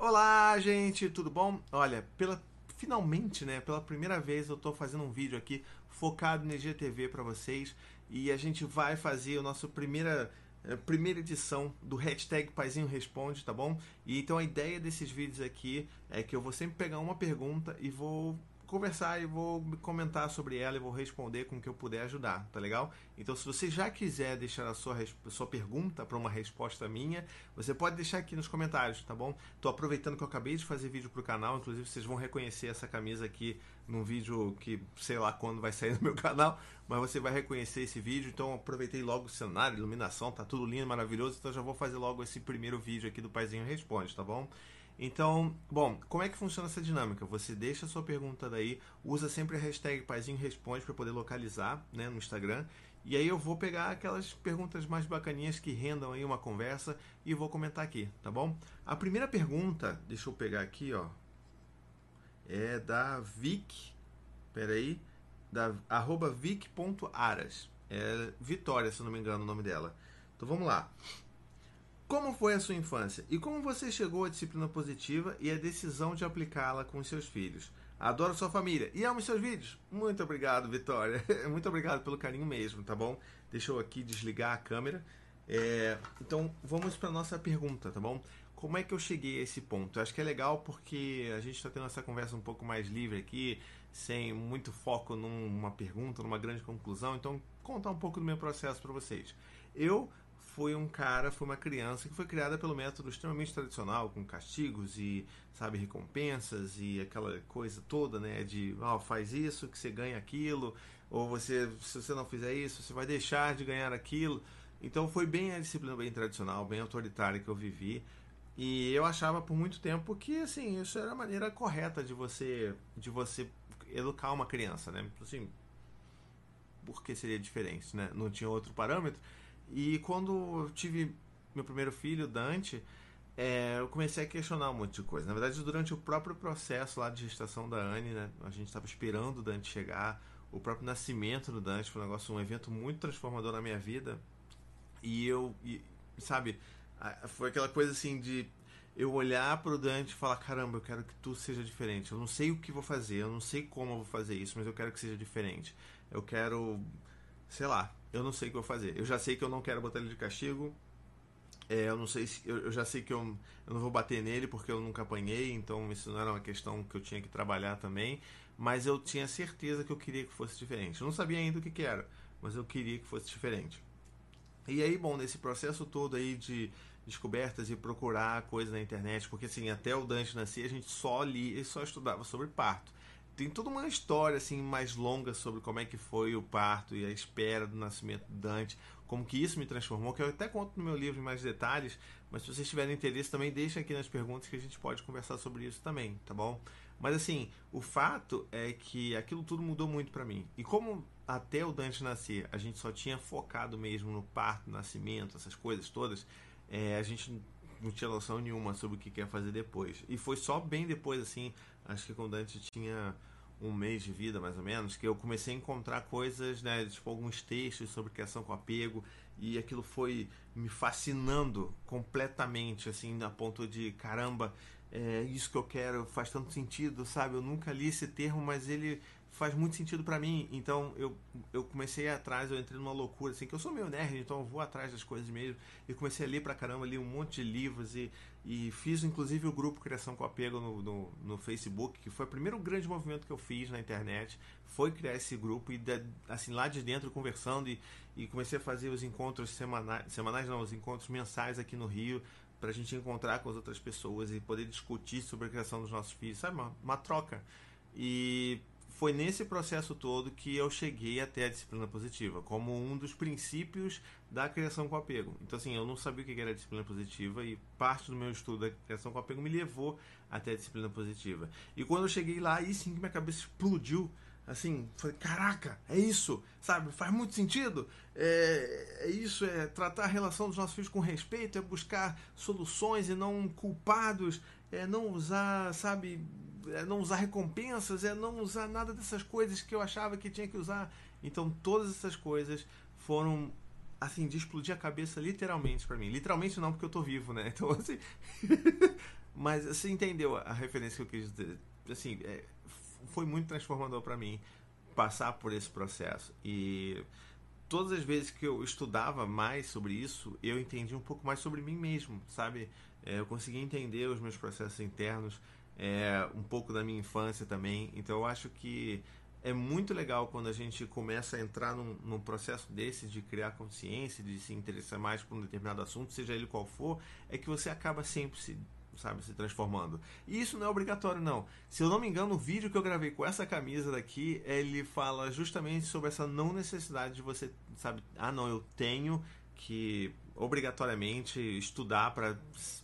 Olá, gente, tudo bom? Olha, pela finalmente, né, pela primeira vez eu tô fazendo um vídeo aqui focado no IGTV para vocês e a gente vai fazer a nossa primeira eh, primeira edição do hashtag Paizinho Responde, tá bom? E então a ideia desses vídeos aqui é que eu vou sempre pegar uma pergunta e vou conversar e vou comentar sobre ela e vou responder com o que eu puder ajudar, tá legal? Então, se você já quiser deixar a sua, a sua pergunta para uma resposta minha, você pode deixar aqui nos comentários, tá bom? Tô aproveitando que eu acabei de fazer vídeo pro canal, inclusive vocês vão reconhecer essa camisa aqui num vídeo que sei lá quando vai sair no meu canal, mas você vai reconhecer esse vídeo, então aproveitei logo o cenário, iluminação, tá tudo lindo, maravilhoso, então já vou fazer logo esse primeiro vídeo aqui do Paizinho Responde, tá bom? Então, bom, como é que funciona essa dinâmica? Você deixa a sua pergunta daí, usa sempre a hashtag Paizinho Responde para poder localizar né, no Instagram. E aí eu vou pegar aquelas perguntas mais bacaninhas que rendam aí uma conversa e vou comentar aqui, tá bom? A primeira pergunta, deixa eu pegar aqui, ó, é da Vic, peraí, da arroba vic.aras. É Vitória, se não me engano o nome dela. Então vamos lá. Como foi a sua infância e como você chegou à disciplina positiva e à decisão de aplicá-la com seus filhos? Adoro sua família e amo seus vídeos. Muito obrigado, Vitória. Muito obrigado pelo carinho mesmo, tá bom? Deixa eu aqui desligar a câmera. É, então vamos para nossa pergunta, tá bom? Como é que eu cheguei a esse ponto? Eu acho que é legal porque a gente está tendo essa conversa um pouco mais livre aqui, sem muito foco numa pergunta, numa grande conclusão. Então, contar um pouco do meu processo para vocês. Eu foi um cara, foi uma criança que foi criada pelo método extremamente tradicional, com castigos e, sabe, recompensas e aquela coisa toda, né, de, oh, faz isso que você ganha aquilo, ou você, se você não fizer isso, você vai deixar de ganhar aquilo. Então foi bem a disciplina bem tradicional, bem autoritária que eu vivi. E eu achava por muito tempo que, assim, isso era a maneira correta de você, de você educar uma criança, né? Assim, por que seria diferente, né? Não tinha outro parâmetro. E quando eu tive meu primeiro filho, Dante, é, eu comecei a questionar um monte de coisa. Na verdade, durante o próprio processo lá de gestação da Anne, né, a gente estava esperando o Dante chegar. O próprio nascimento do Dante foi um negócio, um evento muito transformador na minha vida. E eu, e, sabe, foi aquela coisa assim de eu olhar para o Dante e falar: caramba, eu quero que tudo seja diferente. Eu não sei o que vou fazer, eu não sei como eu vou fazer isso, mas eu quero que seja diferente. Eu quero, sei lá, eu não sei o que eu fazer. Eu já sei que eu não quero botar ele de castigo. É, eu não sei se. Eu, eu já sei que eu, eu, não vou bater nele porque eu nunca apanhei, então isso não era uma questão que eu tinha que trabalhar também. Mas eu tinha certeza que eu queria que fosse diferente. Eu não sabia ainda o que, que era, mas eu queria que fosse diferente. E aí, bom, nesse processo todo aí de descobertas e procurar coisas na internet, porque assim, até o Dante nascer a gente só lia e só estudava sobre parto tem toda uma história assim mais longa sobre como é que foi o parto e a espera do nascimento de Dante, como que isso me transformou, que eu até conto no meu livro em mais detalhes, mas se vocês tiverem interesse também deixem aqui nas perguntas que a gente pode conversar sobre isso também, tá bom? Mas assim, o fato é que aquilo tudo mudou muito para mim. E como até o Dante nascer, a gente só tinha focado mesmo no parto, nascimento, essas coisas todas, é, a gente não tinha noção nenhuma sobre o que quer fazer depois. E foi só bem depois, assim, acho que quando a gente tinha um mês de vida, mais ou menos, que eu comecei a encontrar coisas, né, tipo alguns textos sobre criação com apego, e aquilo foi me fascinando completamente, assim, a ponto de, caramba, é isso que eu quero, faz tanto sentido, sabe? Eu nunca li esse termo, mas ele faz muito sentido para mim. Então eu, eu comecei atrás, eu entrei numa loucura, assim, que eu sou meio nerd, então eu vou atrás das coisas mesmo. E comecei a ler pra caramba, li um monte de livros e, e fiz inclusive o grupo Criação com Apego no, no, no Facebook, que foi o primeiro grande movimento que eu fiz na internet. Foi criar esse grupo e assim, lá de dentro conversando e, e comecei a fazer os encontros semanais, semanais não, os encontros mensais aqui no Rio para a gente encontrar com as outras pessoas e poder discutir sobre a criação dos nossos filhos, sabe? Uma, uma troca. E foi nesse processo todo que eu cheguei até a disciplina positiva, como um dos princípios da criação com apego. Então, assim, eu não sabia o que era disciplina positiva e parte do meu estudo da criação com apego me levou até a disciplina positiva. E quando eu cheguei lá, aí sim que minha cabeça explodiu assim, falei, caraca, é isso, sabe? Faz muito sentido. É, é, isso, é tratar a relação dos nossos filhos com respeito, é buscar soluções e não culpados, é não usar, sabe, é não usar recompensas, é não usar nada dessas coisas que eu achava que tinha que usar. Então todas essas coisas foram assim, de explodir a cabeça literalmente para mim. Literalmente não, porque eu tô vivo, né? Então, assim, Mas você entendeu a referência que eu quis dizer? Assim, é, foi muito transformador para mim passar por esse processo. E todas as vezes que eu estudava mais sobre isso, eu entendi um pouco mais sobre mim mesmo, sabe? É, eu consegui entender os meus processos internos, é, um pouco da minha infância também. Então eu acho que é muito legal quando a gente começa a entrar num, num, processo desse de criar consciência, de se interessar mais por um determinado assunto, seja ele qual for, é que você acaba sempre se sabe, se transformando. E isso não é obrigatório, não. Se eu não me engano, o vídeo que eu gravei com essa camisa daqui, ele fala justamente sobre essa não necessidade de você, sabe, ah, não, eu tenho que obrigatoriamente estudar para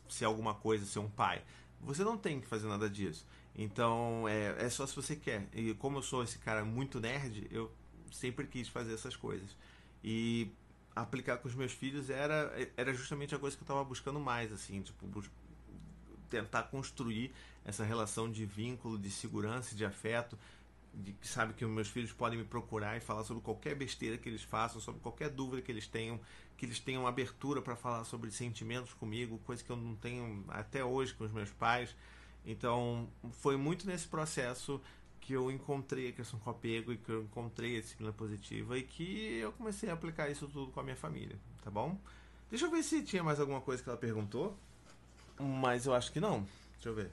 ser alguma coisa, ser um pai. Você não tem que fazer nada disso. Então, é, é só se você quer. E como eu sou esse cara muito nerd, eu sempre quis fazer essas coisas. E aplicar com os meus filhos era, era justamente a coisa que eu estava buscando mais, assim, tipo, tentar construir essa relação de vínculo, de segurança, de afeto, de que sabe que meus filhos podem me procurar e falar sobre qualquer besteira que eles façam, sobre qualquer dúvida que eles tenham, que eles tenham abertura para falar sobre sentimentos comigo, coisa que eu não tenho até hoje com os meus pais. Então, foi muito nesse processo que eu encontrei a questão com apego e que eu encontrei a disciplina positiva e que eu comecei a aplicar isso tudo com a minha família, tá bom? Deixa eu ver se tinha mais alguma coisa que ela perguntou. Mas eu acho que não. Deixa eu ver.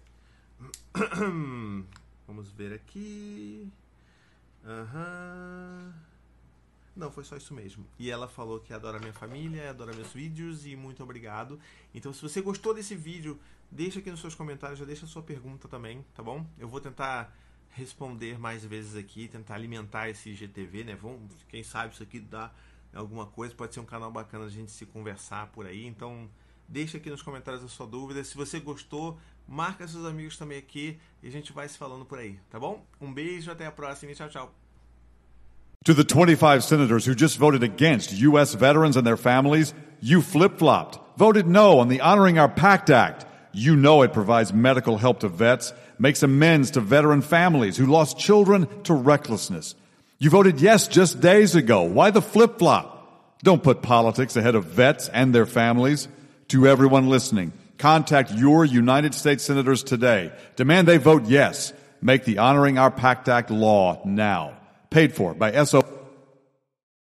Vamos ver aqui. Aham. Não, foi só isso mesmo. E ela falou que adora minha família, adora meus vídeos e muito obrigado. Então, se você gostou desse vídeo, deixa aqui nos seus comentários, já deixa a sua pergunta também, tá bom? Eu vou tentar responder mais vezes aqui, tentar alimentar esse GTV, né? Vamos, quem sabe isso aqui dá alguma coisa, pode ser um canal bacana a gente se conversar por aí. Então, Deixa aqui nos comentários a sua dúvida. Se você gostou, marca seus amigos também aqui e a gente vai se falando por aí, tá bom? Um beijo, até a próxima e tchau, tchau. To the 25 senators who just voted against U.S. veterans and their families, you flip flopped, voted no on the Honoring Our Pact Act. You know it provides medical help to vets, makes amends to veteran families who lost children to recklessness. You voted yes just days ago. Why the flip flop? Don't put politics ahead of vets and their families. To everyone listening, contact your United States senators today. Demand they vote yes. Make the Honoring Our Pact Act law now. Paid for by SO.